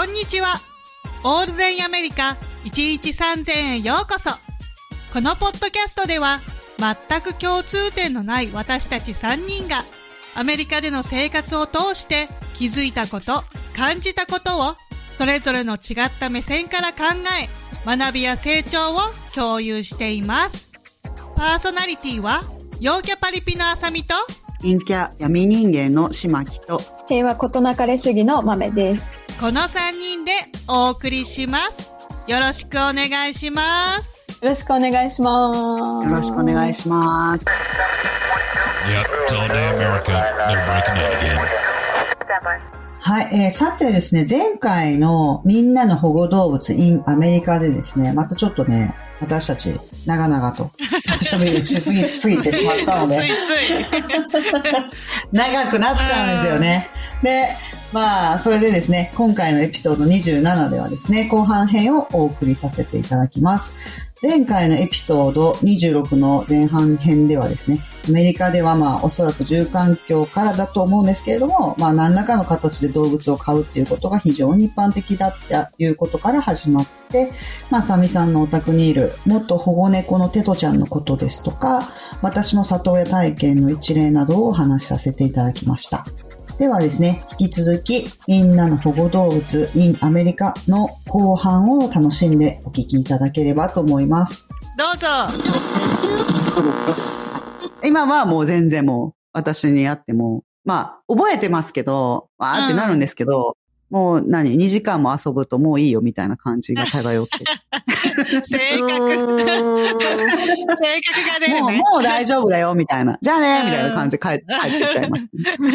こんにちは。オールデンアメリカ1日3000円へようこそ。このポッドキャストでは全く共通点のない私たち3人がアメリカでの生活を通して気づいたこと、感じたことをそれぞれの違った目線から考え学びや成長を共有しています。パーソナリティは陽キャパリピのあさみと陰キャ闇人間の島木と平和ことなかれ主義の豆です。この3人でお送りします。よろしくお願いします。よろしくお願いします。よろしくお願いします。はい、えー、さてですね、前回のみんなの保護動物 in アメリカでですね、またちょっとね、私たち長々と 喋りしすぎすぎてしまったので 長くなっちゃうんですよね。で、まあ、それでですね、今回のエピソード27ではですね、後半編をお送りさせていただきます。前回のエピソード26の前半編ではですね、アメリカではまあおそらく住環境からだと思うんですけれども、まあ何らかの形で動物を飼うっていうことが非常に一般的だっていうことから始まって、まあサミさんのお宅にいる元保護猫のテトちゃんのことですとか、私の里親体験の一例などをお話しさせていただきました。ではですね、引き続き、みんなの保護動物 in アメリカの後半を楽しんでお聞きいただければと思います。どうぞ今はもう全然もう私に会っても、まあ、覚えてますけど、わーってなるんですけど、もう何 ?2 時間も遊ぶともういいよみたいな感じが漂って。性格。性格が出る、ね、もう、もう大丈夫だよみたいな。じゃあねみたいな感じで帰帰ってっちゃいます、ね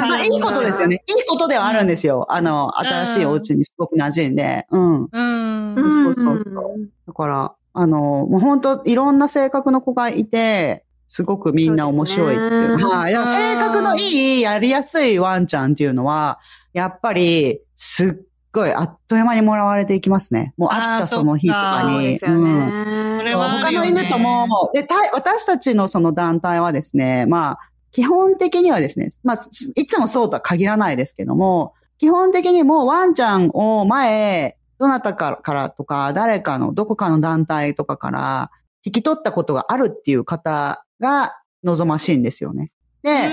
まあ。いいことですよね。いいことではあるんですよ。あの、新しいお家にすごく馴染んで。うん。うん。そうそうそう。だから、あの、もう本当いろんな性格の子がいて、すごくみんな面白いっていう。はい。性格のいい、やりやすいワンちゃんっていうのは、やっぱり、すっごいあっという間にもらわれていきますね。もう会ったその日とかに。ううん。他の犬とも、で、私たちのその団体はですね、まあ、基本的にはですね、まあ、いつもそうとは限らないですけども、基本的にもワンちゃんを前、どなたからとか、誰かの、どこかの団体とかから引き取ったことがあるっていう方が望ましいんですよね。で、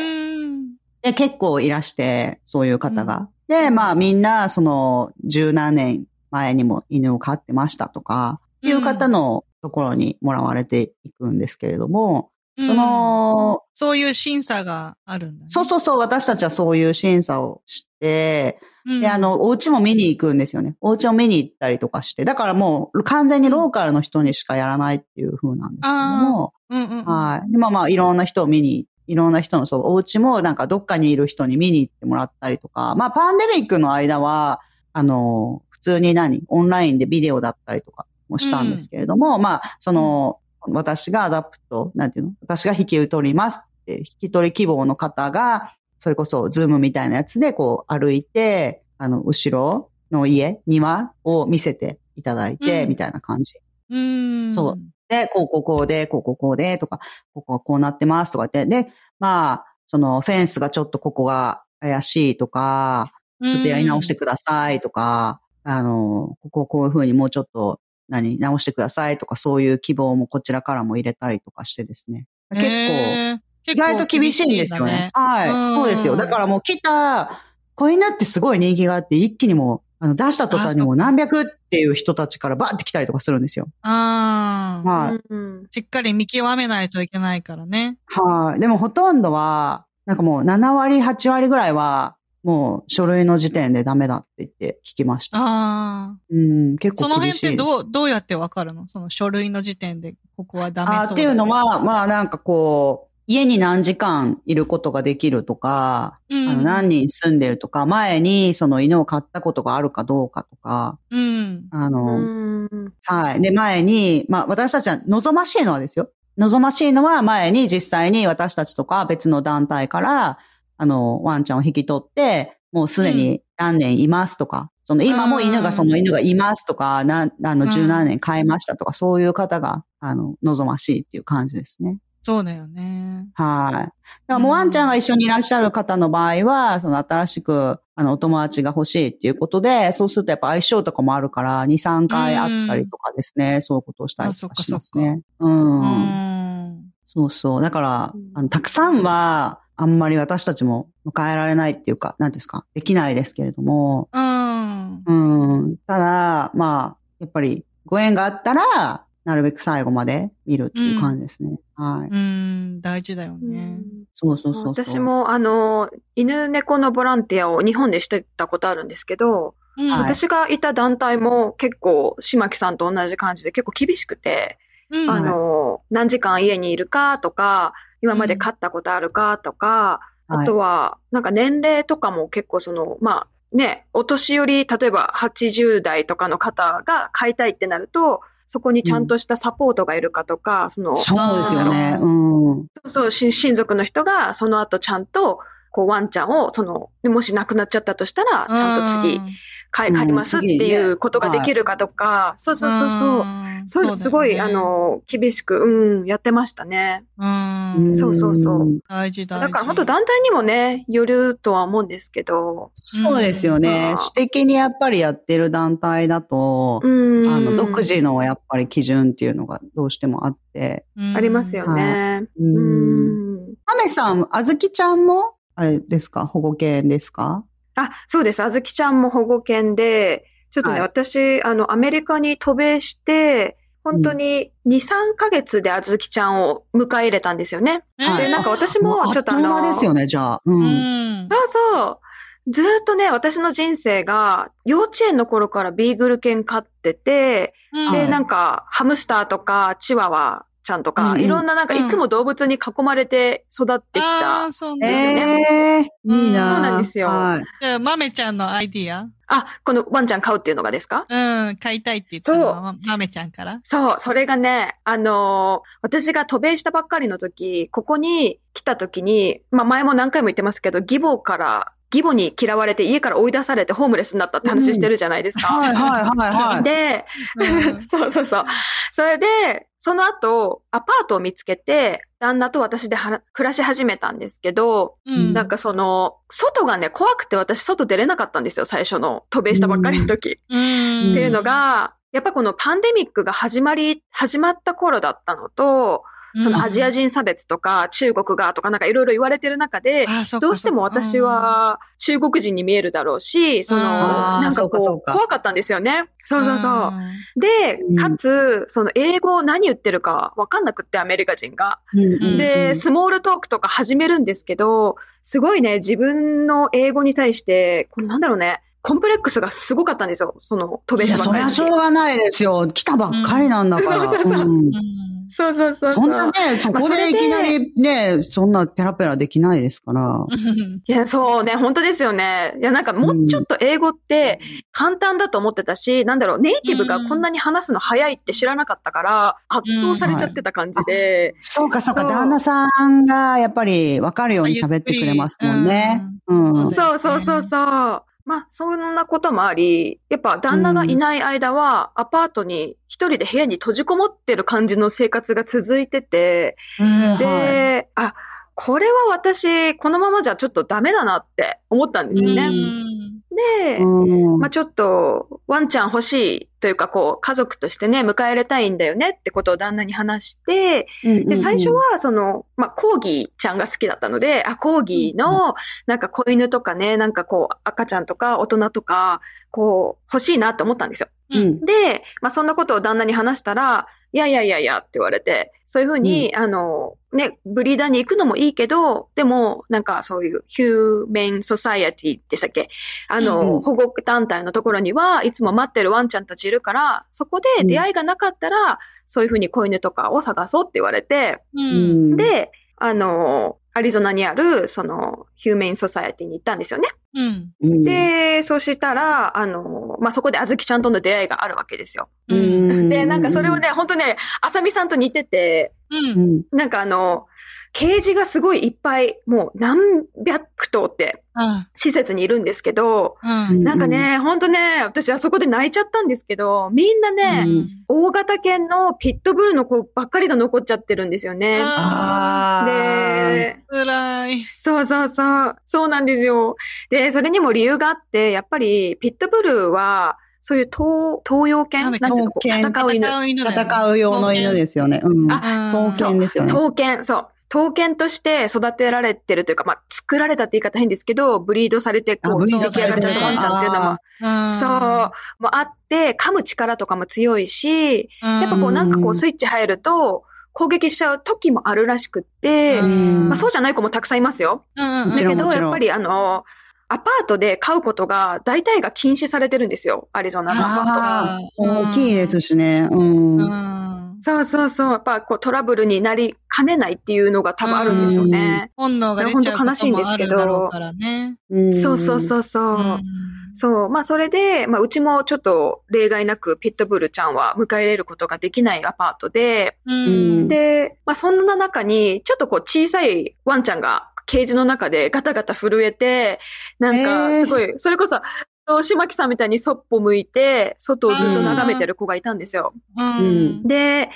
で結構いらして、そういう方が。で、まあみんな、その、十何年前にも犬を飼ってましたとか、いう方のところにもらわれていくんですけれども、その、そういう審査があるんだ、ね、そうそうそう、私たちはそういう審査をして、うん、で、あの、お家も見に行くんですよね。お家を見に行ったりとかして。だからもう完全にローカルの人にしかやらないっていう風なんですけども。うんうん、はい。で、まあまあ、いろんな人を見に、いろんな人のそのお家もなんかどっかにいる人に見に行ってもらったりとか。まあ、パンデミックの間は、あの、普通に何オンラインでビデオだったりとかもしたんですけれども、うん、まあ、その、私が adopt、なんていうの？私が引き取りますって、引き取り希望の方が、それこそ Zoom みたいなやつでこう歩いて、あの、後ろの家、庭を見せていただいて、みたいな感じ。うん。そう。で、こうこうこうで、こうこうこうで、とか、ここはこうなってますとかって。で、まあ、そのフェンスがちょっとここが怪しいとか、ちょっとやり直してくださいとか、あの、こここういうふうにもうちょっと何、直してくださいとか、そういう希望もこちらからも入れたりとかしてですね。結構、意外と厳しいんですよね。はい、そうですよ。だからもう来た、子犬ってすごい人気があって、一気にもあの、出した途端にも何百っていう人たちからバーって来たりとかするんですよ。ああ。はい、しっかり見極めないといけないからね。はい、でもほとんどは、なんかもう7割、8割ぐらいは、もう書類の時点でダメだって言って聞きました。ああ。うん、結構その辺ってどう、どうやってわかるの？その書類の時点で、ここはダメそうだ、あっていうのは、まあなんかこう、家に何時間いることができるとか、うん、あの何人住んでるとか、前にその犬を飼ったことがあるかどうかとか、うん、あの、はい。で、前に、まあ私たちは望ましいのはですよ。望ましいのは前に実際に私たちとか別の団体から、あの、ワンちゃんを引き取って、もうすでに何年いますとか、その今も犬がその犬がいますとか、な、あの、十何年飼いましたとか、そういう方が、あの、望ましいっていう感じですね。そうだよね。はい。だからもうワンちゃんが一緒にいらっしゃる方の場合は、その新しく、あの、お友達が欲しいっていうことで、そうするとやっぱ相性とかもあるから、2、3回会ったりとかですね、そういうことをしたりとかしますね。う。うんん。そうそう。だからうん、あの、たくさんは、あんまり私たちも迎えられないっていうか、何ですか、できないですけれども、うん。うん。ただ、まあ、やっぱり、ご縁があったら、なるべく最後まで見るっていう感じですね。はい。うん、大事だよね。そうそうそうそう。私、も、あの、犬猫のボランティアを日本でしてたことあるんですけど、うんはい私がいた団体も結構、島木さんと同じ感じで結構厳しくて、うんあの、何時間家にいるかとか、今まで飼ったことあるかとか、はいあとは、なんか年齢とかも結構その、まあね、お年寄り、例えば80代とかの方が飼いたいってなると、そこにちゃんとしたサポートがいるかとか、その、そうですよね。うん。そう、し親族の人がその後ちゃんと、こうワンちゃんを、その、もし亡くなっちゃったとしたら、ちゃんと次、飼い、飼いますっていうことができるかとか、そうそうそうそう。そういうのすごい、あ、の、厳しく、うん、やってましたね。うん。そうそうそう大事大事。だから本当団体にもね、よるとは思うんですけど、そうですよね。うん私的にやっぱりやってる団体だと、うん。あの、独自のやっぱり基準っていうのがどうしてもあって。うんありますよね。う。うんん。アメさん、あずきちゃんも、あれですか？保護犬ですか？あ、そうです。あずきちゃんも保護犬で、ちょっとね、はい私、あの、アメリカに渡米して、本当に2、3ヶ月であずきちゃんを迎え入れたんですよね。はいで、なんか私もちょっとあの、あですよね、じゃあ。う。うんん。そうそう。ずーっとね、私の人生が、幼稚園の頃からビーグル犬飼ってて、うんで、はいなんか、ハムスターとか、チワワちゃんとか、うんうんいろんななんか、うんいつも動物に囲まれて育ってきた。あーそうなんですよね。ええいいなそうなんですよはい。じゃあ、まめちゃんのアイディア？あ、このワンちゃん飼うっていうのがですか？うん、買いたいって言ったのは、まめちゃんから？そう、それがね、あのー私が渡米したばっかりの時、ここに来た時に、まあ前も何回も言ってますけど、義母から、義母に嫌われて家から追い出されてホームレスになったって話してるじゃないですか。はいはいはいはい。で、うん そうそうそう。それで、その後、アパートを見つけて、旦那と私では暮らし始めたんですけど、うん。なんかその、外がね、怖くて私外出れなかったんですよ、最初の渡米したばっかりの時。うん。っていうのが、やっぱこのパンデミックが始まり、始まった頃だったのと、そのアジア人差別とか中国がとかなんかいろいろ言われてる中で、どうしても私、は中国人に見えるだろうし、その、なんかこう、怖かったんですよね。そうそうそう。んでうん、かつ、その英語を何言ってるかわかんなくって、アメリカ人が。で、スモールトークとか始めるんですけど、すごいね、自分の英語に対して、これなんだろうね、コンプレックスがすごかったんですよ。その、渡米いや、したばっかりの時そりゃしょうがないですよ。来たばっかりなんだから。う んそうそうそうそうそうそうそんなね、そこでいきなりね、そんなペラペラできないですから。いや、そうね、本当ですよね。いや、なんかもうちょっと英語って簡単だと思ってたし、なんだろう、ネイティブがこんなに話すの早いって知らなかったから、圧倒されちゃってた感じで。そうかそうか、そう旦那さんがやっぱり分かるように喋ってくれますもんね。うん。んそうそうそうそう。まあ、そんなこともあり、やっぱ旦那がいない間は、アパートに一人で部屋に閉じこもってる感じの生活が続いてて、で、あ、これは私、このままじゃちょっとダメだなって思ったんですよね。うんで、うん。まあちょっと、ワンちゃん欲しいというか、こう、家族としてね、迎え入れたいんだよねってことを旦那に話して、で、最初は、その、まあ、コーギーちゃんが好きだったので、あ、コーギーの、なんか子犬とかね、なんかこう、赤ちゃんとか大人とか、こう、欲しいなって思ったんですよ。うん、で、まあ、そんなことを旦那に話したら、いやいやいやいやって言われて、そういうふうに、あの、ね、ブリーダーに行くのもいいけど、でも、なんかそういうヒューメンソサイエティでしたっけ？あの、うんうん。保護団体のところにはいつも待ってるワンちゃんたちいるから、そこで出会いがなかったら、そういうふうに子犬とかを探そうって言われて、う。うんん、で、あの、アリゾナにある、その、ヒューメンソサイエティに行ったんですよね。うん。うん、で、そうしたら、あの、まあ、そこであずきちゃんとの出会いがあるわけですよ。ううん。ん、で、なんかそれをね、本当ね、あさみさんと似てて、う。うんん、なんかあの、ケージがすごいいっぱい、もう何百頭ってうん。施設にいるんですけど、うん。なんかね、ほんとね、私あそこで泣いちゃったんですけど、みんなね、うん大型犬のピットブルの子ばっかりが残っちゃってるんですよね。ああで、ー、辛い。そうそうそう。そうなんですよ。で、それにも理由があって、やっぱりピットブルは、そういう東、東洋犬？ななんんていうの戦う犬。戦う用の犬ですよね。うん。あうん刀剣ですよね。刀剣、そう。刀剣として育てられてるというか、まあ、作られたって言い方変ですけど、ブリードされて、こう、出来上がっちゃったワンちゃんっていうのも、うんそう、もあって、噛む力とかも強いし、やっぱこう、なんかこう、スイッチ入ると、攻撃しちゃう時もあるらしくって、うん。まあ、そうじゃない子もたくさんいますよ。うんうんだけど、やっぱりあの、アパートで飼うことが大体が禁止されてるんですよ。アリゾナの。ああ、うん。大きいですしね。うん。うんそうそうそう。やっぱこうトラブルになりかねないっていうのが多分あるんでしょうね。本能が出ちゃうこともあるだろうからね。うんそうそうそうそう。うんそう。まあそれで、まあうちもちょっと例外なくピットブルちゃんは迎え入れることができないアパートで、うんで、まあそんな中にちょっとこう小さいワンちゃんがケージの中でガタガタ震えて、なんえーかすごい、それこそ、島木さんみたいにそっぽ向いて、外をずっと眺めてる子がいたんですよ。うん。で、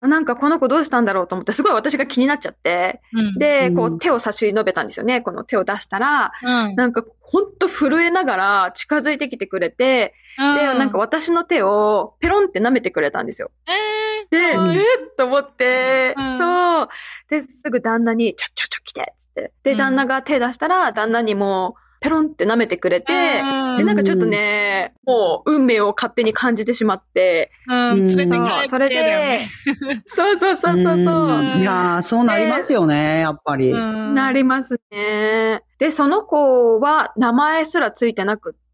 なんかこの子どうしたんだろうと思って、すごい私が気になっちゃって、うん。で、こうん。う手を差し伸べたんですよね。この手を出したら、うん。なんかほんと震えながら近づいてきてくれて、で、なんか私の手をペロンって舐めてくれたんですよ。えで、えと思って、うん。そう。で、すぐ旦那に、ちょちょちょ来てっつって。で、うん。旦那が手出したら、旦那にもペロンって舐めてくれて、ーで、なんかちょっとね、もう運命を勝手に感じてしまって、うん、連れて帰ってそうそれでね、そうそうそうそうそう。うん。いやーそうなりますよね、やっぱり。うん。なりますね。で、その子は名前すらついてなくって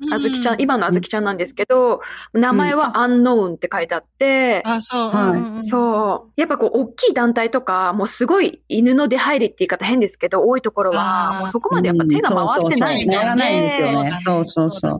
う、んあずきちゃん、今のあずきちゃんなんですけど、名前はアンノーンって書いてあって、あ、そう。はい。うんそう。やっぱこう、大きい団体とか、もうすごい犬の出入りって言い方変ですけど、多いところあは、ー。もうそこまでやっぱ手が回ってないうんそうそうそう回らないんですよね。そう。そうそうそう。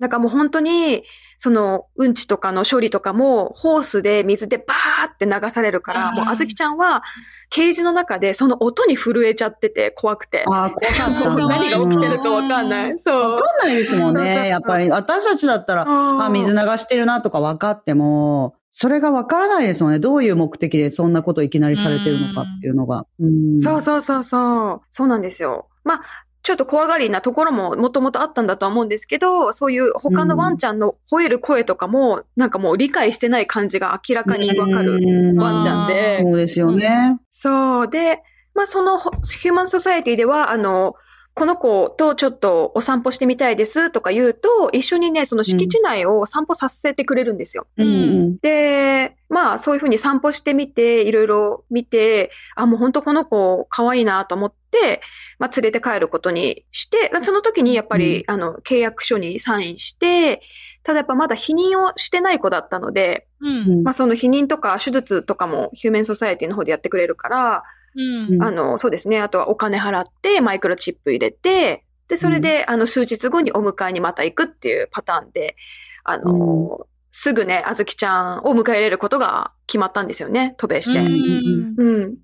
だからもう本当に、その、うんちとかの処理とかも、ホースで水でバーって流されるから、もうあずきちゃんは、ケージの中でその音に震えちゃってて、怖くて。ああ、怖かった。何が起きてるかわかんない。そう。わかんないですもんね。やっぱり、私たちだったら、ああ、水流してるなとか分かっても、それが分からないですもんね。どういう目的でそんなこといきなりされてるのかっていうのが。うんそうそうそうそう。そうなんですよ。まあ、ちょっと怖がりなところももともとあったんだとは思うんですけど、そういう他のワンちゃんの吠える声とかも、なんかもう理解してない感じが明らかにわかるうんワンちゃんで。そうですよね。そう。で、まあそのほヒューマンソサエティでは、あの、この子とちょっとお散歩してみたいですとか言うと、一緒にね、その敷地内を散歩させてくれるんですよ。うんうん。で、まあそういうふうに散歩してみて、いろいろ見て、あ、もう本当この子可愛いなと思って、まあ連れて帰ることにして、その時にやっぱり、あの、契約書にサインして、ただやっぱまだ否認をしてない子だったので、うん。まあその否認とか手術とかもヒューメンソサエティの方でやってくれるから、うん。あの、そうですね。あとはお金払って、マイクロチップ入れて、で、それで、あの、数日後にお迎えにまた行くっていうパターンで、あの、すぐね、あずきちゃんを迎え入れることが決まったんですよね。渡米して。うんうん。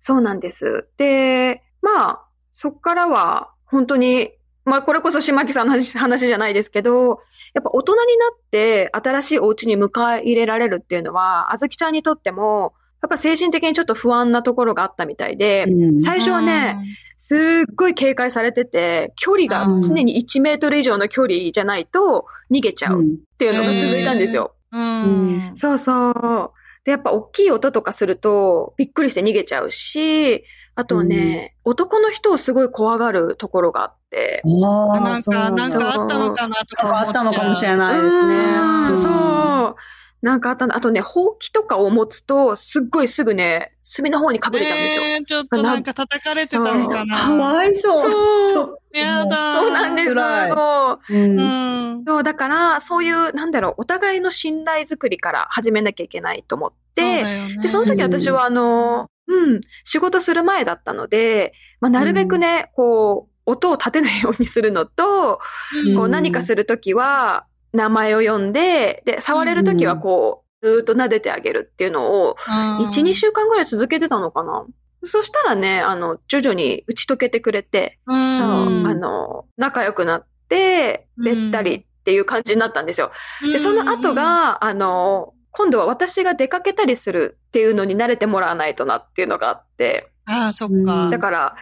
そうなんです。で、まあ、そっからは、本当に、まあ、これこそ島木さんの話話じゃないですけど、やっぱ大人になって新しいお家に迎え入れられるっていうのは、あずきちゃんにとっても、やっぱ精神的にちょっと不安なところがあったみたいで、うん最初はね、すっごい警戒されてて、距離が常に1メートル以上の距離じゃないと逃げちゃうっていうのが続いたんですよ。うん。そうそう。で、やっぱ大きい音とかするとびっくりして逃げちゃうし、あとはね、男の人をすごい怖がるところがあって。なんか、なんかあったのかなとか思っちゃう。あったのかもしれないですうんね。そう。なんかあったんだ。あとね、ほうきとかを持つと、すっごいすぐね、隅の方に隠れちゃうんですよ。えーちょっとなんか叩かれてたのかな。かわいそう。そう。やだ。そうなんです。そう。うんうん。そう、だから、そういう、なんだろう、お互いの信頼づくりから始めなきゃいけないと思って、で、その時私は、あの、うん、仕事する前だったので、まあ、なるべくね、こう、音を立てないようにするのと、うんこう何かするときは、名前を呼んで、で、触れるときはこう、ずーっと撫でてあげるっていうのを、1、2週間ぐらい続けてたのかな。そしたらね、あの、徐々に打ち解けてくれて、う。そうんあの、仲良くなって、うんべったりっていう感じになったんですよ。で、その後、が、あの、今度は私が出かけたりするっていうのに慣れてもらわないとなっていうのがあって、ああ、そっか。だから、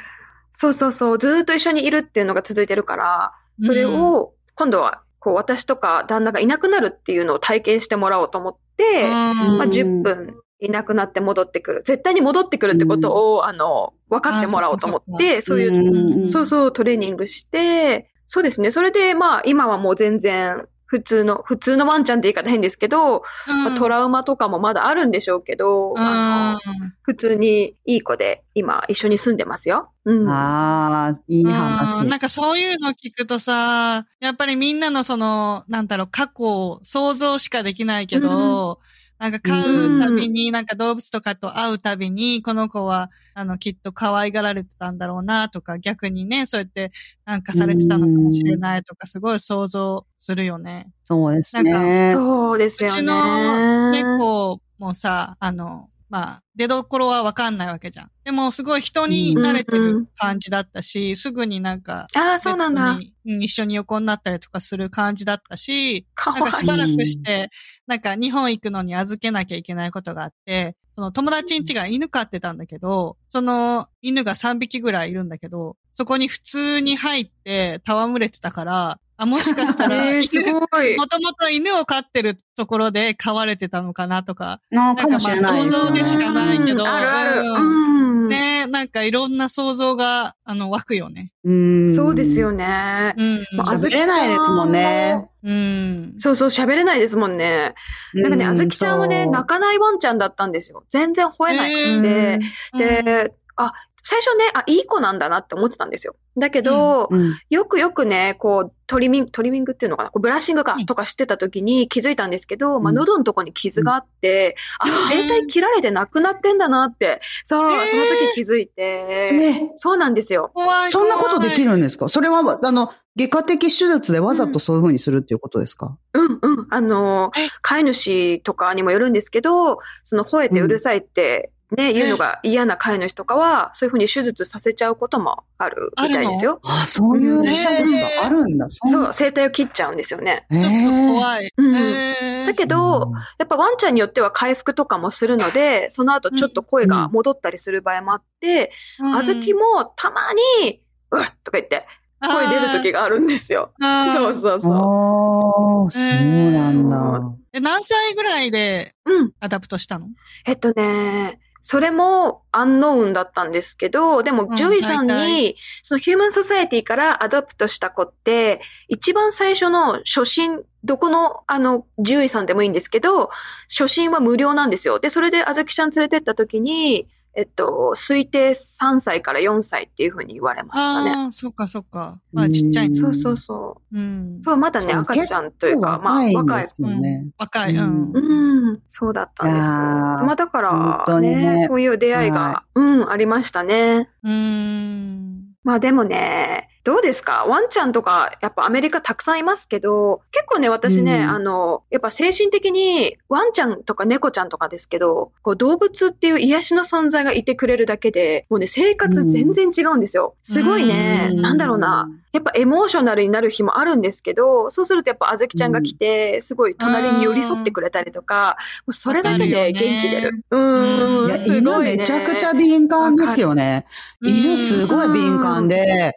そうそうそう、ずーっと一緒にいるっていうのが続いてるから、それを、今度は、こう、私とか旦那がいなくなるっていうのを体験してもらおうと思って、うんまあ、10分いなくなって戻ってくる。絶対に戻ってくるってことを、あの、分かってもらおうと思って、そういう、そうそう、トレーニングして、そうですね。それで、まあ、今はもう全然、普通の、普通のワンちゃんって言い方変ですけど、うんまあトラウマとかもまだあるんでしょうけど、あの、普通にいい子で今一緒に住んでますよ。うん。ああ、いいうん話。なんかそういうの聞くとさ、やっぱりみんなのその、なんだろう、過去を想像しかできないけど、なんか飼うたびに、なんか動物とかと会うたびに、この子は、あの、きっと可愛がられてたんだろうなとか、逆にね、そうやってなんかされてたのかもしれないとか、すごい想像するよね。そうですなんね。そうですよね。うちの猫もさ、あの、まあ、出どころはわかんないわけじゃん。でも、すごい人に慣れてる感じだったし、すぐになんか、ああ、そうなんだ。一緒に横になったりとかする感じだったし、か。なんかしばらくして、なんか日本行くのに預けなきゃいけないことがあって、その友達ん家が犬飼ってたんだけど、その犬が3匹ぐらいいるんだけど、そこに普通に入って戯れてたから、あ、もしかしたら、えー、す犬ごい。もともと犬を飼ってるところで飼われてたのかなとか、のかもしれないんかまあ想像でしかないけどうんあるある。ううん。ねなんかいろんな想像が、あの、湧くよね。うん。そうですよね。うん。まあ喋れないですもんね。うん。そうそう、喋れないですもんね。なんかね、あずきちゃんはね、泣かかないワンちゃんだったんですよ。全然吠えなくて。で、あ、最初ね、あ、いい子なんだなって思ってたんですよ。だけど、うんよくよくね、こう、トリミング、トリミングっていうのかな？こうブラッシングかうんとかしてた時に気づいたんですけど、まあ、うん喉のとこに傷があって、うん。あ、声帯切られてなくなってんだなって、そう、その時気づいて、ね、そうなんですよ。そんなことできるるんですか？それは、あの、外科的手術でわざとそういう風にするっていうことですか、うんうん。あのえ、飼い主とかにもよるんですけど、その吠えてうるさいって、ね、言うのが嫌な飼い主とかは、そういうふうに手術させちゃうこともあるみたいですよ。あそういう手術があるんだ。そう、う。声帯を切っちゃうんですよね。えちょっと怖い。うんだけど、やっぱワンちゃんによっては回復とかもするので、その後ちょっと声が戻ったりする場合もあって、あずきもたまに、うっとか言って、声出る時があるんですよ。そうそうそう。ああ、そうなんだ。え、何歳ぐらいでうん。 adopt したの？えっとね、それもアンノウンだったんですけど、でもうん獣医さん大に、その Humane Society から adopt した子って、一番最初の初診、どこのあの獣医さんでもいいんですけど、初診は無料なんですよ。で、それであずきちゃん連れてった時に、えっと、推定3歳から4歳っていうふうに言われましたね。ああ、そっかそっか。まあちっちゃいうんね。そうそうそう。うん。そう、まだね、赤ちゃんというか、まあ、若いん若い。うん。うん、そうだったんですまあだからね、ねそういう出会いが、はうん、ありましたね。うん。まあでもね、どうですか？ワンちゃんとか、やっぱアメリカたくさんいますけど、結構ね、私ね、うん。あの、やっぱ精神的に、ワンちゃんとか猫ちゃんとかですけど、こう動物っていう癒しの存在がいてくれるだけで、もうね、生活全然違うんですよ。すごいね、うん。なんだろうな。やっぱエモーショナルになる日もあるんですけど、そうするとやっぱあずきちゃんが来て、すごい隣に寄り添ってくれたりとか、もうそれだけで元気出る。ううん。ん、いや、す犬ごいねめちゃくちゃ敏感ですよね。犬すごい敏感で、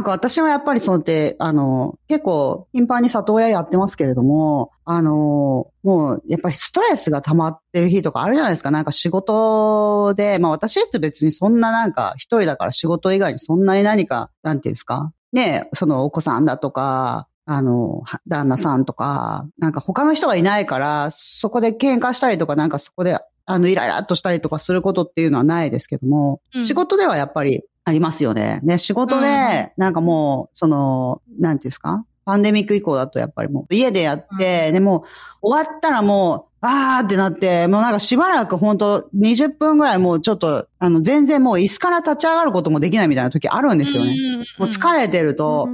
なんか私はやっぱりそうやって、あの、結構頻繁に里親やってますけれども、あの、もうやっぱりストレスが溜まってる日とかあるじゃないですか。なんか仕事で、まあ私って別にそんななんか一人だから仕事以外にそんなに何か、なんていうんですか。ねそのお子さんだとか、あの、は旦那さんとか、なんか他の人がいないから、そこで喧嘩したりとか、なんかそこで、あの、イライラっとしたりとかすることっていうのはないですけども、うん仕事ではやっぱりありますよね。ね、仕事うん。で、なんかもう、その、なんていうんですか？パンデミック以降だとやっぱりもう家でやって、でも終わったらもう、あーってなって、もうなんかしばらく本当20分ぐらいもうちょっとあの、全然もう椅子から立ち上がることもできないみたいな時あるんですよね。うんもう疲れてると、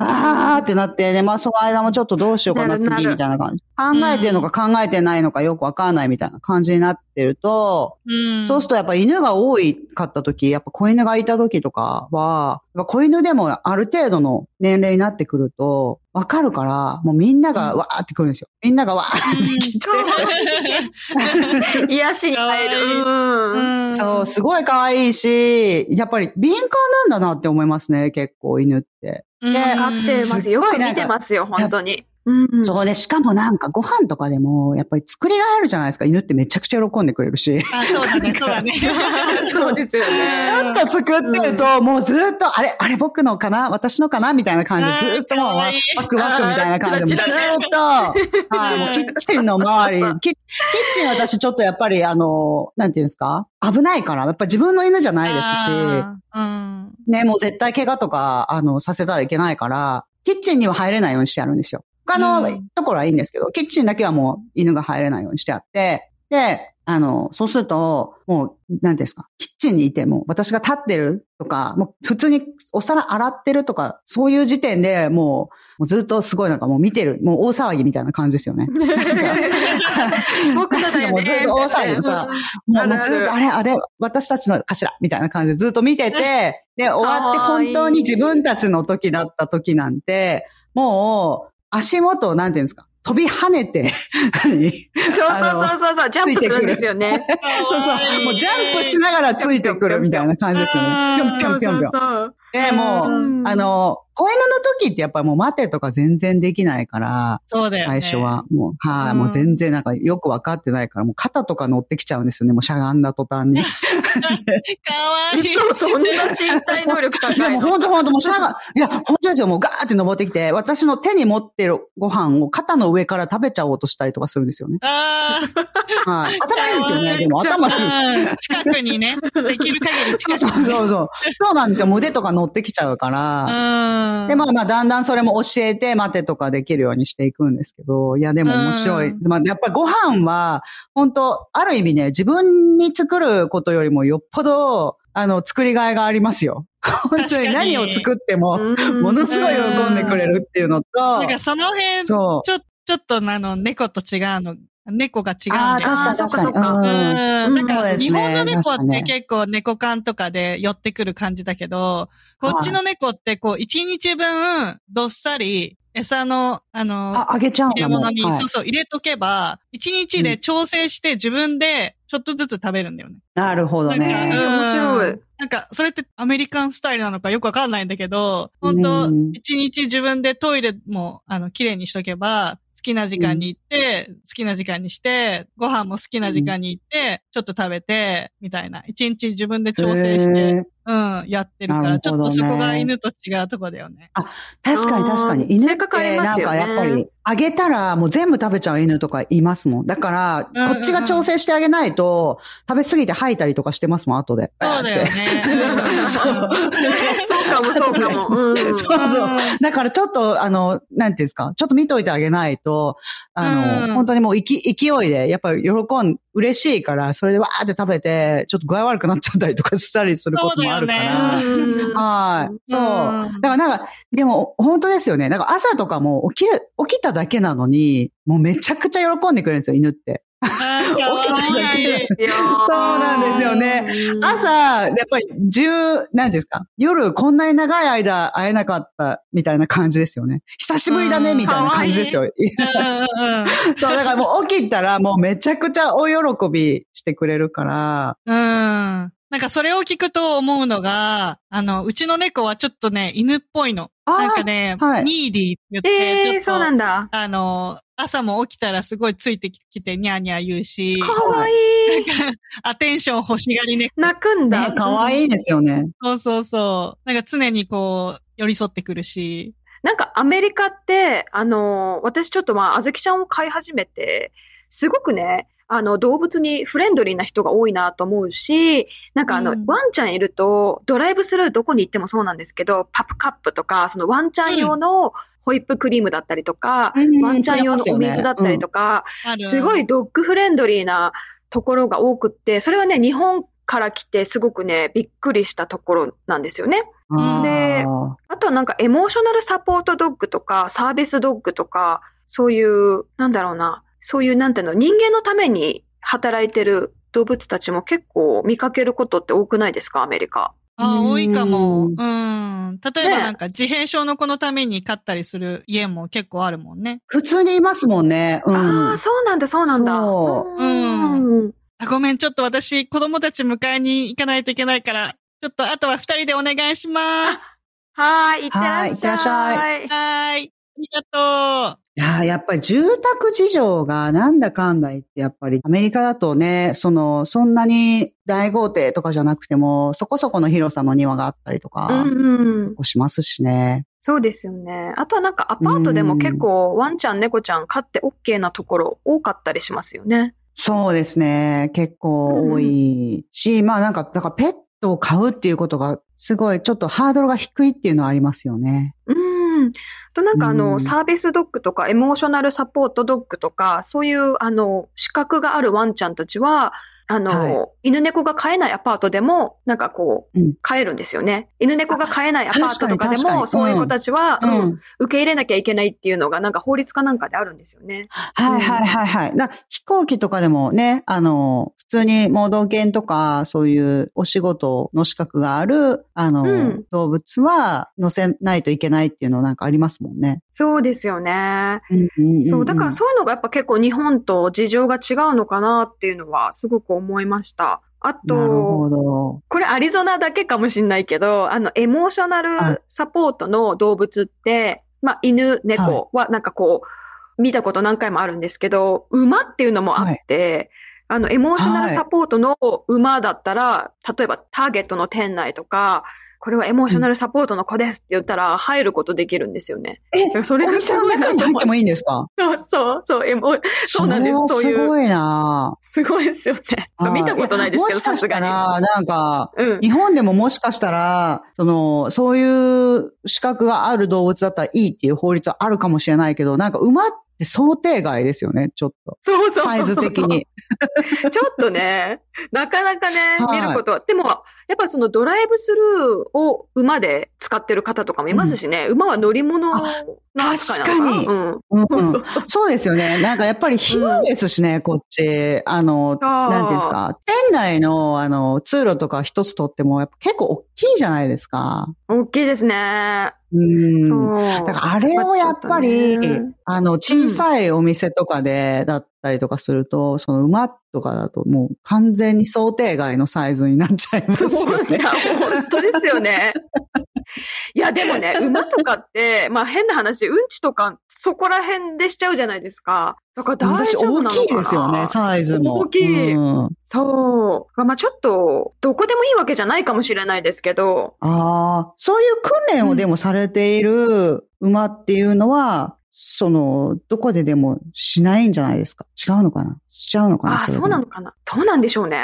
あーってなって、で、まあその間もちょっとどうしようかな、次みたいな感じ。考えてるのか考えてないのかよくわからないみたいな感じになってると、うん。そうするとやっぱ犬が多いかった時、やっぱ子犬がいた時とかは、子犬でもある程度の年齢になってくると、わかるから、もうみんながわーってくるんですよ。みんながわーって来て、癒しに入る。そう、すごい可愛いし、やっぱり敏感なんだなって思いますね、結構犬って。うんで合ってますすよ。よく見てますよ、本当に。うん。そうね、しかもなんかご飯とかでも、やっぱり作りがあるじゃないですか。犬ってめちゃくちゃ喜んでくれるし。あ、そうだね、そうだね。そうですよちね。ょっと作ってると、もうずっと、あれ、あれ僕のかな？私のかな？みたいな感じで、ずっともうワクワクみたいな感じで、ずっと、はい、もうキッチンの周り、キッチン私ちょっとやっぱりあの、なんていうんですか？危ないから、やっぱ自分の犬じゃないですし。ね、もう絶対怪我とか、あの、させたらいけないから、キッチンには入れないようにしてあるんですよ。他のうんところはいいんですけど、キッチンだけはもう犬が入れないようにしてあって、で、あの、そうすると、もう、なんていうんですか、キッチンにいても、私が立ってるとか、もう普通にお皿洗ってるとか、そういう時点でもう、もうずっとすごいなんかもう見てる、もう大騒ぎみたいな感じですよね。僕。もうずっと大騒ぎでさもうずっと、あれ、あれ、私たちの頭みたいな感じでずっと見てて、で、終わって本当に自分たちの時だった時なんて、もう、足元、なんていうんですか、飛び跳ねて、何？そうそうそうそうそう、ジャンプするんですよね。そうそう、もうジャンプしながらついてくるみたいな感じですよね。ぴょんぴょんぴょんぴょん。で、もう、うんあの、子犬の時ってやっぱりもう待てとか全然できないから、そうだよね。最初は。もう、はい、うんもう全然なんかよくわかってないから、もう肩とか乗ってきちゃうんですよね。もうしゃがんだ途端に。かわいい。そう、そんな身体能力いや、も高いうの。本当本当もうしゃが、いや、本当ですよ。もうガーって登ってきて、私の手に持ってるご飯を肩の上から食べちゃおうとしたりとかするんですよね。あはい。頭いいですよね。でも頭いい。近くにね、できる限り近くに。そうそうそう。そうなんですよ。胸とか乗ってきちゃうから。うん。で、まあまあ、だんだんそれも教えて、待てとかできるようにしていくんですけど、いや、でも面白い。うまあ、やっぱりご飯は、本当ある意味ね、自分に作ることよりもよっぽど、あの、作りがいがありますよ。本当にに何を作っても、うんものすごい喜んでくれるっていうのと、なんかその辺、ちょ、そう。ちょっとあの、猫と違うの、猫が違うんああ、だよ確かに確かに。かそっか。うん。うん。なん。そうか、ですね。日本の猫って結構猫缶とかで寄ってくる感じだけど、こっちの猫ってこう、一日分、どっさり、餌の、あの、あ、あげちゃう。入れ物に、はい。そうそう、入れとけば、一日で調整して自分でちょっとずつ食べるんだよね。なるほどなんかね。面白い。うんなんか、それってアメリカンスタイルなのかよくわかんないんだけど、本当うん。一日自分でトイレも、あの、綺麗にしとけば、好きな時間に行って、好きな時間にして、ご飯も好きな時間に行って、ちょっと食べて、みたいな。一日自分で調整して、うん、やってるから、ねょっとそこが犬と違うとこだよね。確かに確かに。うん犬ってなんかやっぱり、あげたらもう全部食べちゃう犬とかいますもん。だから、うんうんうんこっちが調整してあげないと、食べ過ぎて吐いたりとかしてますもん、後で。そうだよね。そううん そうかも、そうかも。うんそうそう。だからちょっと、あの、なんていうんですか、ちょっと見といてあげないと、あの、うん本当にもういき勢いで、やっぱり喜ん、嬉しいから、それでわーって食べて、ちょっと具合悪くなっちゃったりとかしたりすることもあるから。ねうんはい。そう。うんだからなんか、でも本当ですよね。なんか朝とかも起きる、起きただけなのに、もうめちゃくちゃ喜んでくれるんですよ、犬って。そうなんですよね。朝、やっぱり十、何ですか？夜こんなに長い間会えなかったみたいな感じですよね。久しぶりだね、うんみたいな感じですよ。そう、だからもう起きたらもうめちゃくちゃお喜びしてくれるから、うん。なんかそれを聞くと思うのが、あの、うちの猫はちょっとね、犬っぽいの。あーなんかね、はいニーディーって言って、ええー、ちょっと、そうなんだ。あの、朝も起きたらすごいついてきてニャーニャー言うし、かわいい。attention 欲しがり猫。泣くんだ。ね、可愛いですよね。そうそうそう。なんか常にこう、寄り添ってくるし。なんかアメリカって、あの、私ちょっとまあ、あずきちゃんを飼い始めて、すごくね、あの、動物にフレンドリーな人が多いなと思うし、なんかあの、うん。ワンちゃんいると、ドライブスルーどこに行ってもそうなんですけど、 pup cup とか、そのワンちゃん用のホイップクリームだったりとか、うんワンちゃん用のお水だったりとか、ある。すごい dog friendly なところが多くって、それはね、日本から来てすごくね、びっくりしたところなんですよね。であとはなんかエモーショナルサポートドッグとかサービスドッグとか、そういう、なんだろうな、そういうなんていうの、人間のために働いてる動物たちも結構見かけることって多くないですか、アメリカ。ああ、多いかも。ううんん。例えばなんか自閉症の子のために飼ったりする家も結構あるもんね。普通にいますもんね。うん。ああ、そうなんだ、そうなんだ。そううん。あ、ごめん、ちょっと私、子供たち迎えに行かないといけないから、ちょっとあとは二人でお願いします。はーい、いってらっしゃい。はいいってらっしゃいはーい。ありがとう。いやー、やっぱり住宅事情がなんだかんだ言って、やっぱりアメリカだとね、その、そんなに大豪邸とかじゃなくても、そこそこの広さの庭があったりとか、うんうん。しますしね。そうですよね。あとはなんかアパートでも結構ワンちゃん、猫ちゃん飼って OK なところ多かったりしますよね。そうですね。結構多いし、まあなんか、だからペットを飼うっていうことが、すごいちょっとハードルが低いっていうのはありますよね。うん。となんかあの、うん。サービスドッグとかエモーショナルサポートドッグとか、そういうあの、資格があるワンちゃんたちは、あの、は犬猫が飼えないアパートでも、なんかこう、うん飼えるんですよね。犬猫が飼えないアパートとかでも、にそういう子たちは、ううんん。受け入れなきゃいけないっていうのが、なんか法律かなんかであるんですよね。はいはいはいはい。だ飛行機とかでもね、あの、普通に盲導犬とか、そういうお仕事の資格がある、あの、うん動物は乗せないといけないっていうのなんかありますもんね。そうですよね。そう、だからそういうのがやっぱ結構日本と事情が違うのかなっていうのはすごく思いました。あと、ど。これアリゾナだけかもしんないけど、あの、エモーショナはいルサポートの動物って、まあ、犬、猫はなんかこう、見たこと何回もあるんですけど、馬っていうのもあって、あの、エモーショナルサポートの馬だったら、例えばターゲットの店内とか、これはエモーショナルサポートの子ですって言ったら入ることできるんですよね。え、それお店の中に入ってもいいんですか？そうそう、そう、エモ、そうなんですそういうすごいなすごいですよね。ぁ見たことないですけど、もしかしたさすがに。ら、なんか、うん。日本でももしかしたら、その、そういう資格がある動物だったらいいっていう法律はあるかもしれないけど、なんか馬って想定外ですよね、ちょっと。そうそう。サイズ的に。ちょっとね、なかなかね、はい見ることは。でも、やっぱそのドライブスルーを馬で使ってる方とかもいますしね、馬は乗り物な確かうん。うん そうですよね。なんかやっぱり広いですしね、こっち。あの、なんていうんですか。店内の、あの、通路とか一つとっても、やっぱ結構大きいじゃないですか。大きいですね。うん。そう。だからあれをやっぱり、ねあの、小さいお店とかで、だったりとかすると、その馬とかだともう完全に想定外のサイズになっちゃいますよそう、いね。や、本当ですよね。いや、でもね、馬とかって、まあ変な話、うんちとか、そこら辺でしちゃうじゃないですか。だから大私大丈夫なのかなきいですよね、サイズも。大きいうんそう。まあちょっと、どこでもいいわけじゃないかもしれないですけど、ああ、そういう訓練をでもされている馬っていうのは、その、どこででもしないんじゃないですか？違うのかな？しちゃうのかな？ああ、そうなのかな？どうなんでしょうね。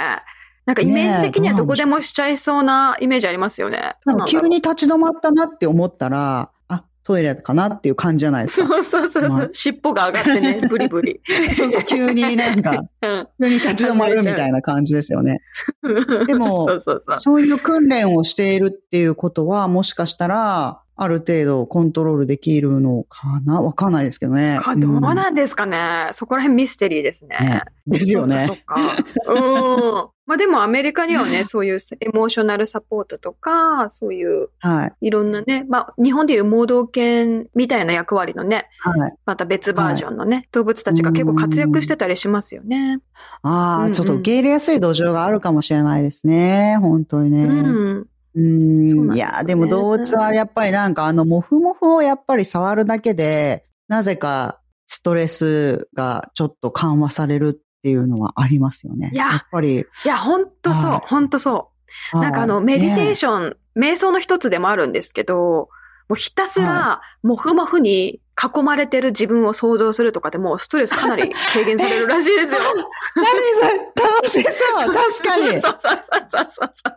なんかイメージ的にはどこでもしちゃいそうなイメージありますよね。なんか急に立ち止まったなって思ったら、あ、トイレかなっていう感じじゃないですか。そうそうそうそう。尻尾が上がってね、ブリブリ。そうそう、急になんか、うん。急に立ち止まるみたいな感じですよね。でもそうそうそう。そういう訓練をしているっていうことは、もしかしたら、ある程度コントロールできるのかな？わかんないですけどね。かどうなんですかね。そこら辺ミステリーですね。ねですよねそっか。うん。まあでもアメリカにはね、そういうエモーショナルサポートとか、そういうはい。いろんなね、まあ日本でいう盲導犬みたいな役割のね、はい。また別バージョンのね、動物たちが結構活躍してたりしますよね。ああ、うんうんちょっと受け入れやすい土壌があるかもしれないですね。本当にね。うん。うんいや、でも動物はやっぱりなんかあの、モフモフをやっぱり触るだけで、なぜかストレスがちょっと緩和されるっていうのはありますよね。いややっぱり。いや、ほんとそうはい、ほんとそう。なんかあの、メディテー。ション、瞑想の一つでもあるんですけど、もうひたすら、もふもふに囲まれてる自分を想像するとかでもうストレスかなり軽減されるらしいですよ。何それ楽しそう確かに そうそうそうそうそう。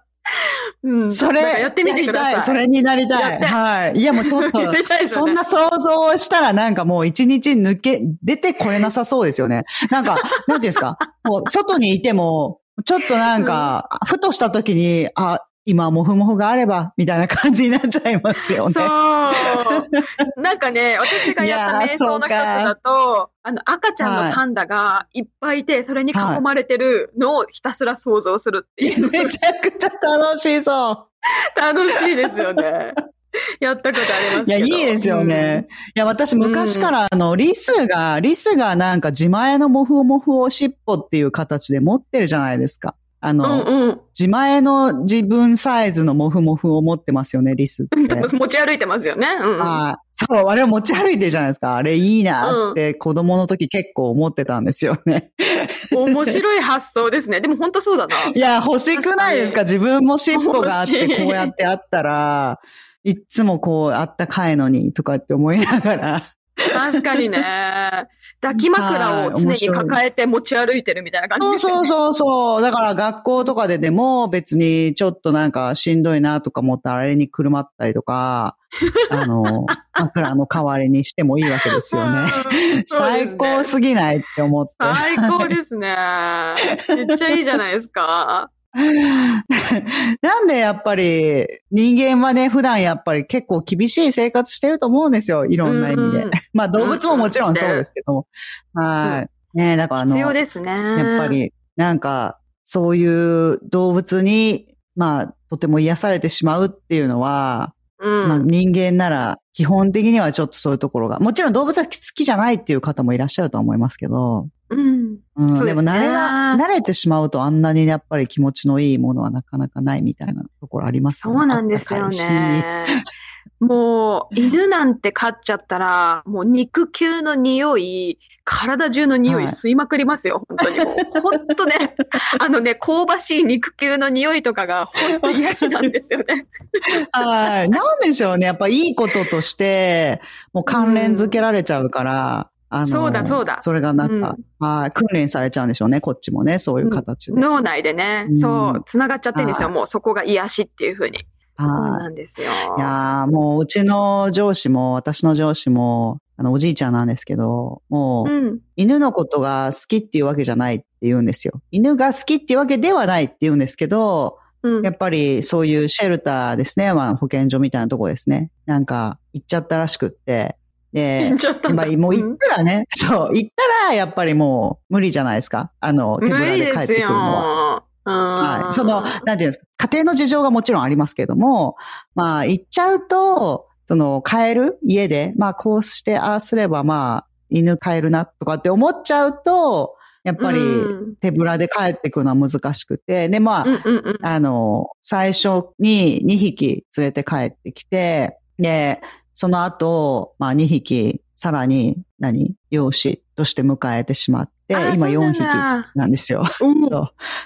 うん。それ、やってみてください。それになりたい。はい。いや、もうちょっと ねそんな想像をしたらなんかもう一日抜け、出てこれなさそうですよね。なんか、なんていうんですか、もう外にいても、ちょっとなんか、ふとした時に、あ、今、もふもふがあれば、みたいな感じになっちゃいますよね。そう。なんかね、私がやった瞑想の一つだと、あの、赤ちゃんのパンダがいっぱいいて、それに囲まれてるのをひたすら想像するっていう。めちゃくちゃ楽しそう。楽しいですよね。やったことありますいや、いいですよね。うん、いや、私昔からあの、リスが、リスがなんか自前のモフモフを尻尾っていう形で持ってるじゃないですか。あの、うんうん、自前の自分サイズのモフモフを持ってますよね、リスって。持ち歩いてますよね。うん、あそう、あれを持ち歩いてるじゃないですか。あれいいなって子供の時結構思ってたんですよね。面白い発想ですね。でも本当そうだな。いや、欲しくないですか？自分も尻尾があってこうやってあったら、いつもこうあったかいのにとかって思いながら。確かにね。抱き枕を常に抱えて持ち歩いてるみたいな感じですよね。そうそうそう。だから学校とかででも別にちょっとなんかしんどいなとか思ったらあれにくるまったりとか、あの、枕の代わりにしてもいいわけですよ ね。最高すぎないって思って。最高ですね。めっちゃいいじゃないですか。なんでやっぱり人間はね、普段やっぱり結構厳しい生活してると思うんですよ。いろんな意味で。まあ動物ももちろんそうですけど。はい。ねだからあの。必要ですね。やっぱり、なんか、そういう動物に、まあ、とても癒されてしまうっていうのは、うん、まあ、人間なら基本的にはちょっとそういうところが、もちろん動物は好きじゃないっていう方もいらっしゃると思いますけど、うん。うん、ででも慣れが、慣れてしまうとあんなにやっぱり気持ちのいいものはなかなかないみたいなところありますよね。そうなんですよね。もう、犬なんて飼っちゃったら、もう肉球の匂い、体中の匂い吸いまくりますよ、はい、本当にもう。本当ね、あのね、香ばしい肉球の匂いとかが本当癒しなんですよね。はい。なんでしょうね。やっぱいいこととして、もう関連づけられちゃうから、あの、そうだそうだ。それがなんか、うん、訓練されちゃうんでしょうね、こっちもね、そういう形で。脳内でね、そう、繋がっちゃってるんですよ、もうそこが癒しっていうふうに。そうなんですよ。いやもううちの上司も、私の上司も、あの、おじいちゃんなんですけど、もう、うん、犬のことが好きっていうわけじゃないって言うんですよ。犬が好きっていうわけではないって言うんですけど、うん、やっぱりそういうシェルターですね、まあ保健所みたいなとこですね。なんか行っちゃったらしくって、で、まあ、もう行ったらね、うん、そう、行ったらやっぱりもう無理じゃないですか。あの、手ぶらで帰ってくるのは。はい。その、なんていうんですか、家庭の事情がもちろんありますけども、まあ、行っちゃうと、その、帰る家で、まあ、こうして、ああすれば、まあ、犬飼えるなとかって思っちゃうと、やっぱり手ぶらで帰ってくるのは難しくて、で、まあ、あの、最初に2匹連れて帰ってきて、で、その後、まあ2匹、さらに何、養子として迎えてしまって、今4匹なんですよ。そう。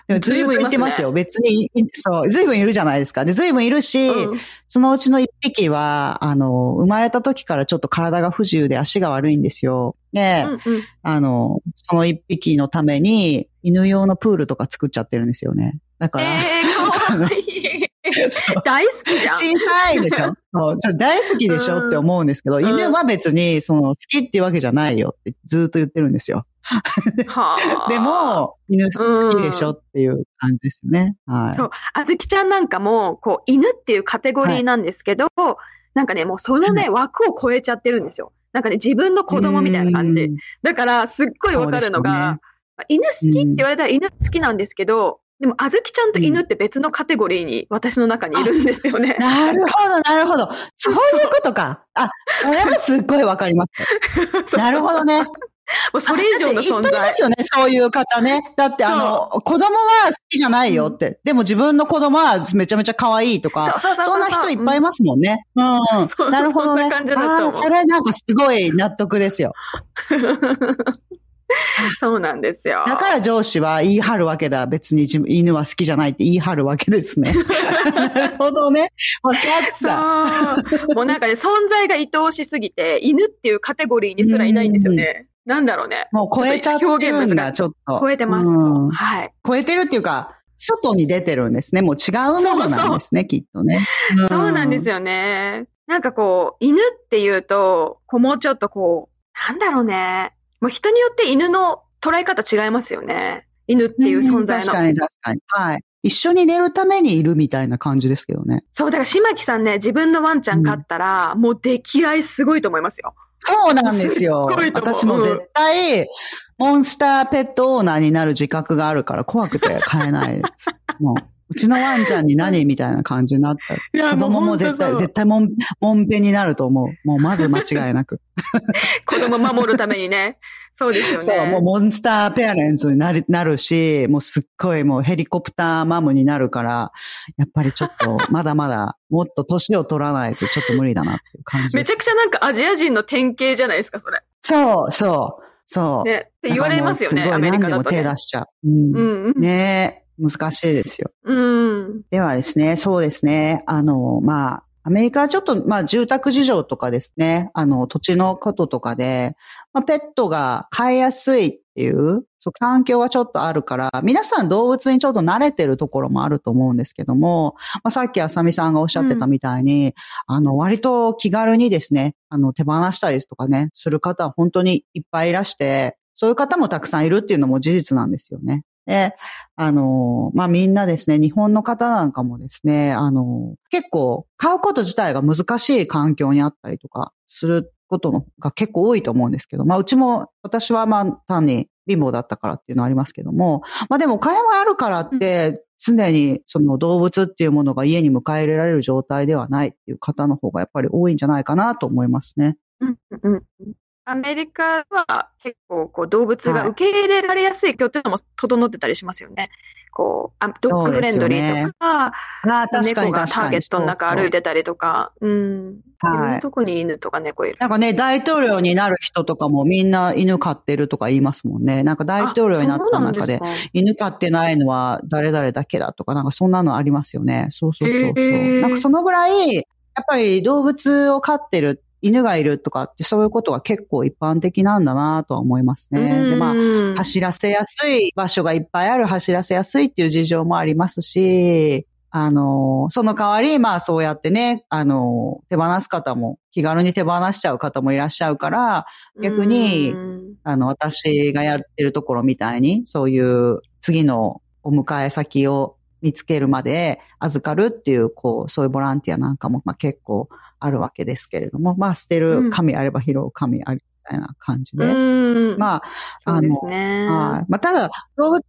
でもずいぶんいてますよ。別に、そう、ずいぶんいるじゃないですか。で、ずいぶんいるし、うん、そのうちの1匹は、あの、生まれた時からちょっと体が不自由で足が悪いんですよ。で、うんうん、あの、その1匹のために犬用のプールとか作っちゃってるんですよね。だから、えー、かわいい。大好きじゃん。小さいでしょ？そう大好きでしょ？って思うんですけど、うん、犬は別に、その、好きっていうわけじゃないよってずっと言ってるんですよ。でも、犬好きでしょっていう感じですよね。はい。そう。あずきちゃんなんかも、こう、犬っていうカテゴリーなんですけど、はい、なんかね、もうそのね、枠を超えちゃってるんですよ。なんかね、自分の子供みたいな感じ。だから、すっごいわかるのが、ね、犬好きって言われたら犬好きなんですけど、でも、あずきちゃんと犬って別のカテゴリーに私の中にいるんですよね。なるほど、なるほど。そういうことか。あ、それはすっごいわかります。なるほどね。もうそれ以上の存在。いですよね、そういう方ね。だって、あの、子供は好きじゃないよって。うん、でも自分の子供はめちゃめちゃ可愛いとか、そんな人いっぱいいますもんね。うん。うん、なるほどね。あそれなんかすごい納得ですよ。そうなんですよ。だから上司は言い張るわけだ。別に犬は好きじゃないって言い張るわけですね。なるほどね。わかった。そう。もうなんかね、存在が愛おしすぎて、犬っていうカテゴリーにすらいないんですよね。なんだろうね。もう超えちゃってるんだ、ちょっと。超えてます。はい。超えてるっていうか、外に出てるんですね。もう違うものなんですね、きっとね。そうなんですよね。なんかこう、犬っていうと、こうもうちょっとこう、なんだろうね。もう人によって犬の捉え方違いますよね。犬っていう存在の。確かに確かに。はい。一緒に寝るためにいるみたいな感じですけどね。そう、だから島木さんね、自分のワンちゃん飼ったら、うん、もう出来合いすごいと思いますよ。そうなんですよ。私も絶対、モンスターペットオーナーになる自覚があるから怖くて飼えないです。もううちのワンちゃんに何みたいな感じになった。いや子供も絶対、絶対もん、もんぺになると思う。もうまず間違いなく。子供守るためにね。そうですよね。そう、もうモンスターペアレンツになるなるし、もうすっごいもうヘリコプターマムになるから、やっぱりちょっと、まだまだ、もっと年を取らないとちょっと無理だなっていう感じめちゃくちゃなんかアジア人の典型じゃないですか、それ。そう、そう、そう。ね、って言われますよね、アメリカだと、ね。何でも手出しちゃう。うん。うん、ね難しいですよ。うん。ではですね、そうですね。あの、まあ、アメリカはちょっと、まあ、住宅事情とかですね、あの、土地のこととかで、まあ、ペットが飼いやすいっていう、そう、環境がちょっとあるから、皆さん動物にちょっと慣れてるところもあると思うんですけども、まあ、さっきあさみさんがおっしゃってたみたいに、うん、あの、割と気軽にですね、あの、手放したりとかね、する方は本当にいっぱいいらして、そういう方もたくさんいるっていうのも事実なんですよね。で、あの、まあ、みんなですね、日本の方なんかもですね、あの、結構買うこと自体が難しい環境にあったりとかすることのが結構多いと思うんですけど、まあ、うちも、私はまあ、単に貧乏だったからっていうのはありますけども、まあでも買い物あるからって、常にその動物っていうものが家に迎え入れられる状態ではないっていう方の方がやっぱり多いんじゃないかなと思いますね。うんうんアメリカは結構こう動物が受け入れられやすい境っていうのも整ってたりしますよね。こう、あドッグフレンドリーとか、ね、猫がターゲットの中歩いてたりとか、うん。はい。特に犬とか猫いる。なんかね、大統領になる人とかもみんな犬飼ってるとか言いますもんね。なんか大統領になった中で、犬飼ってないのは誰々だけだとか、なんかそんなのありますよね。そうそうそうそう。なんかそのぐらい、やっぱり動物を飼ってる犬がいるとかってそういうことが結構一般的なんだなとは思いますね。で、まあ、走らせやすい場所がいっぱいある、走らせやすいっていう事情もありますし、あの、その代わり、まあそうやってね、あの、手放す方も、気軽に手放しちゃう方もいらっしゃるから、逆に、あの、私がやってるところみたいに、そういう次のお迎え先を見つけるまで預かるっていう、こう、そういうボランティアなんかも、まあ結構あるわけですけれども、まあ捨てる神あれば拾う神ありみたいな感じで。うん、まあ、そうですね。はい。まあただ、動物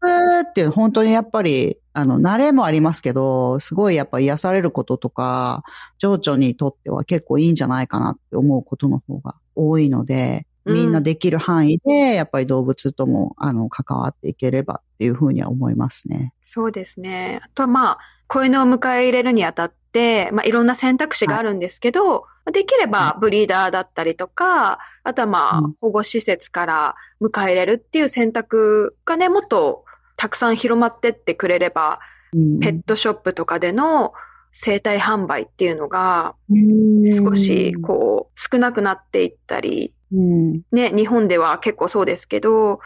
っていう本当にやっぱり、あの、慣れもありますけど、すごいやっぱ癒されることとか、情緒にとっては結構いいんじゃないかなって思うことの方が多いので、みんなできる範囲で、やっぱり動物とも、あの、関わっていければっていうふうには思いますね。そうですね。あとはまあ、子犬を迎え入れるにあたって、まあ、いろんな選択肢があるんですけど、はい、できればブリーダーだったりとか、あとはまあ、保護施設から迎え入れるっていう選択がね、もっとたくさん広まってってくれれば、うん、ペットショップとかでの生態販売っていうのが、少しこう、少なくなっていったり、うん、ね、日本では結構そうですけど、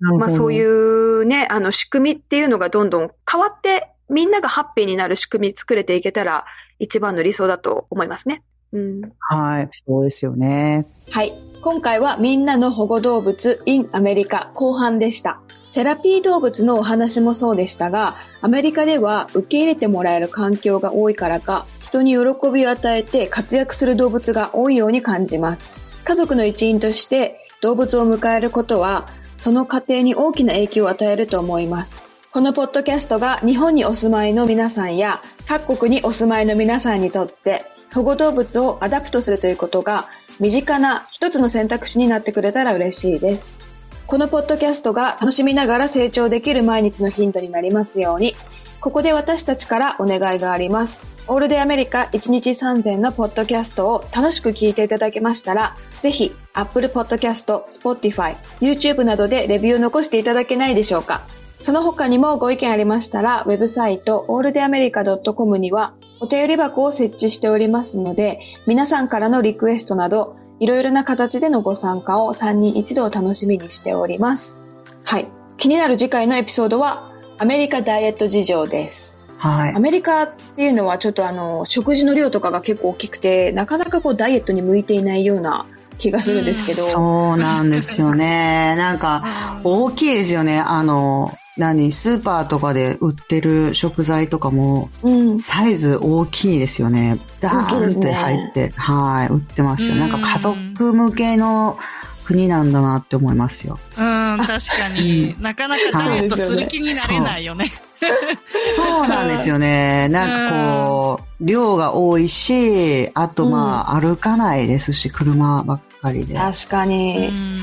まあそういうね、あの仕組みっていうのがどんどん変わってみんながハッピーになる仕組み作れていけたら一番の理想だと思いますね。うん、はい、そうですよね。はい。今回はみんなの保護動物 in アメリカ後半でした。セラピー動物のお話もそうでしたが、アメリカでは受け入れてもらえる環境が多いからか、人に喜びを与えて活躍する動物が多いように感じます。家族の一員として動物を迎えることは、その家庭に大きな影響を与えると思います。このポッドキャストが日本にお住まいの皆さんや各国にお住まいの皆さんにとって保護動物を adopt するということが身近な一つの選択肢になってくれたら嬉しいです。このポッドキャストが楽しみながら成長できる毎日のヒントになりますように、ここで私たちからお願いがあります。オールデイアメリカ1日3000のポッドキャストを楽しく聞いていただけましたら、ぜひ Apple Podcast、Spotify、YouTube などでレビューを残していただけないでしょうか。その他にもご意見ありましたら、ウェブサイト alltheamerica.com にはお便り箱を設置しておりますので、皆さんからのリクエストなど、いろいろな形でのご参加を3人一度楽しみにしております。はい。気になる次回のエピソードは、アメリカダイエット事情です。はい。アメリカっていうのはちょっとあの、食事の量とかが結構大きくて、なかなかこうダイエットに向いていないような気がするんですけど。そうなんですよね。なんか、大きいですよね。あの、何、スーパーとかで売ってる食材とかも、うん。サイズ大きいですよね。ダーンって入って、はい、売ってますよ。うんなんか家族向けの国なんだなって思いますよ。うん、確かに。なかなかダイエットする気になれないよね。そうなんですよね。なんかこう、量が多いし、あとまあ、歩かないですし、車ばっかりで。はい。確かに。うん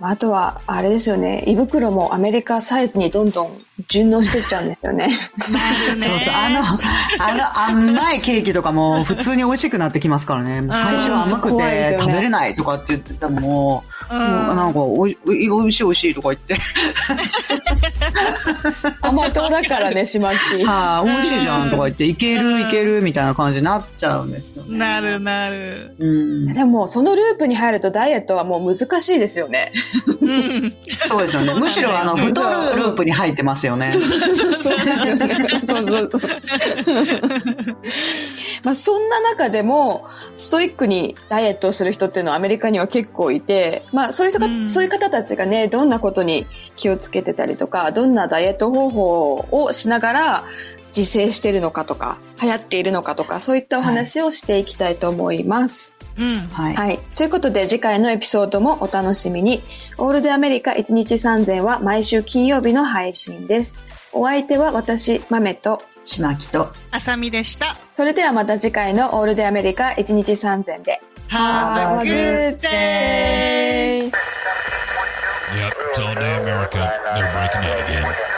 あとは、あれですよね。胃袋もアメリカサイズにどんどん順応してっちゃうんですよね。そうそう、あの、あの甘いケーキとかも普通に美味しくなってきますからね。最初は甘く怖いですよねて食べれないとかって言ってたのも、うんもうなんかおい、おい美味しい美味しいとか言って、甘党だからね、島木。はい、美味しいじゃんとか言って、いけるいけるみたいな感じになっちゃうんですよね。なるなる。うん。でも、そのループに入るとダイエットはもう難しいですよね。うん。そうですよね。むしろあの、太るループに入ってますよね。そうですよね。そうそうそう。まあそんな中でも、ストイックにダイエットをする人っていうのはアメリカには結構いて、まあそういう人が、うんそういう方たちがね、どんなことに気をつけてたりとか、どんなダイエット方法をしながら自制してるのかとか、流行っているのかとか、そういったお話をしていきたいと思います。うん。はい。はい。ということで次回のエピソードもお楽しみに。オールデアメリカ1日3000は毎週金曜日の配信です。お相手は私、豆と。島木と。あさみでした。それではまた次回のオールデアメリカ1日3000で。Have a good day! Yep, it's all day America. They're breaking out again.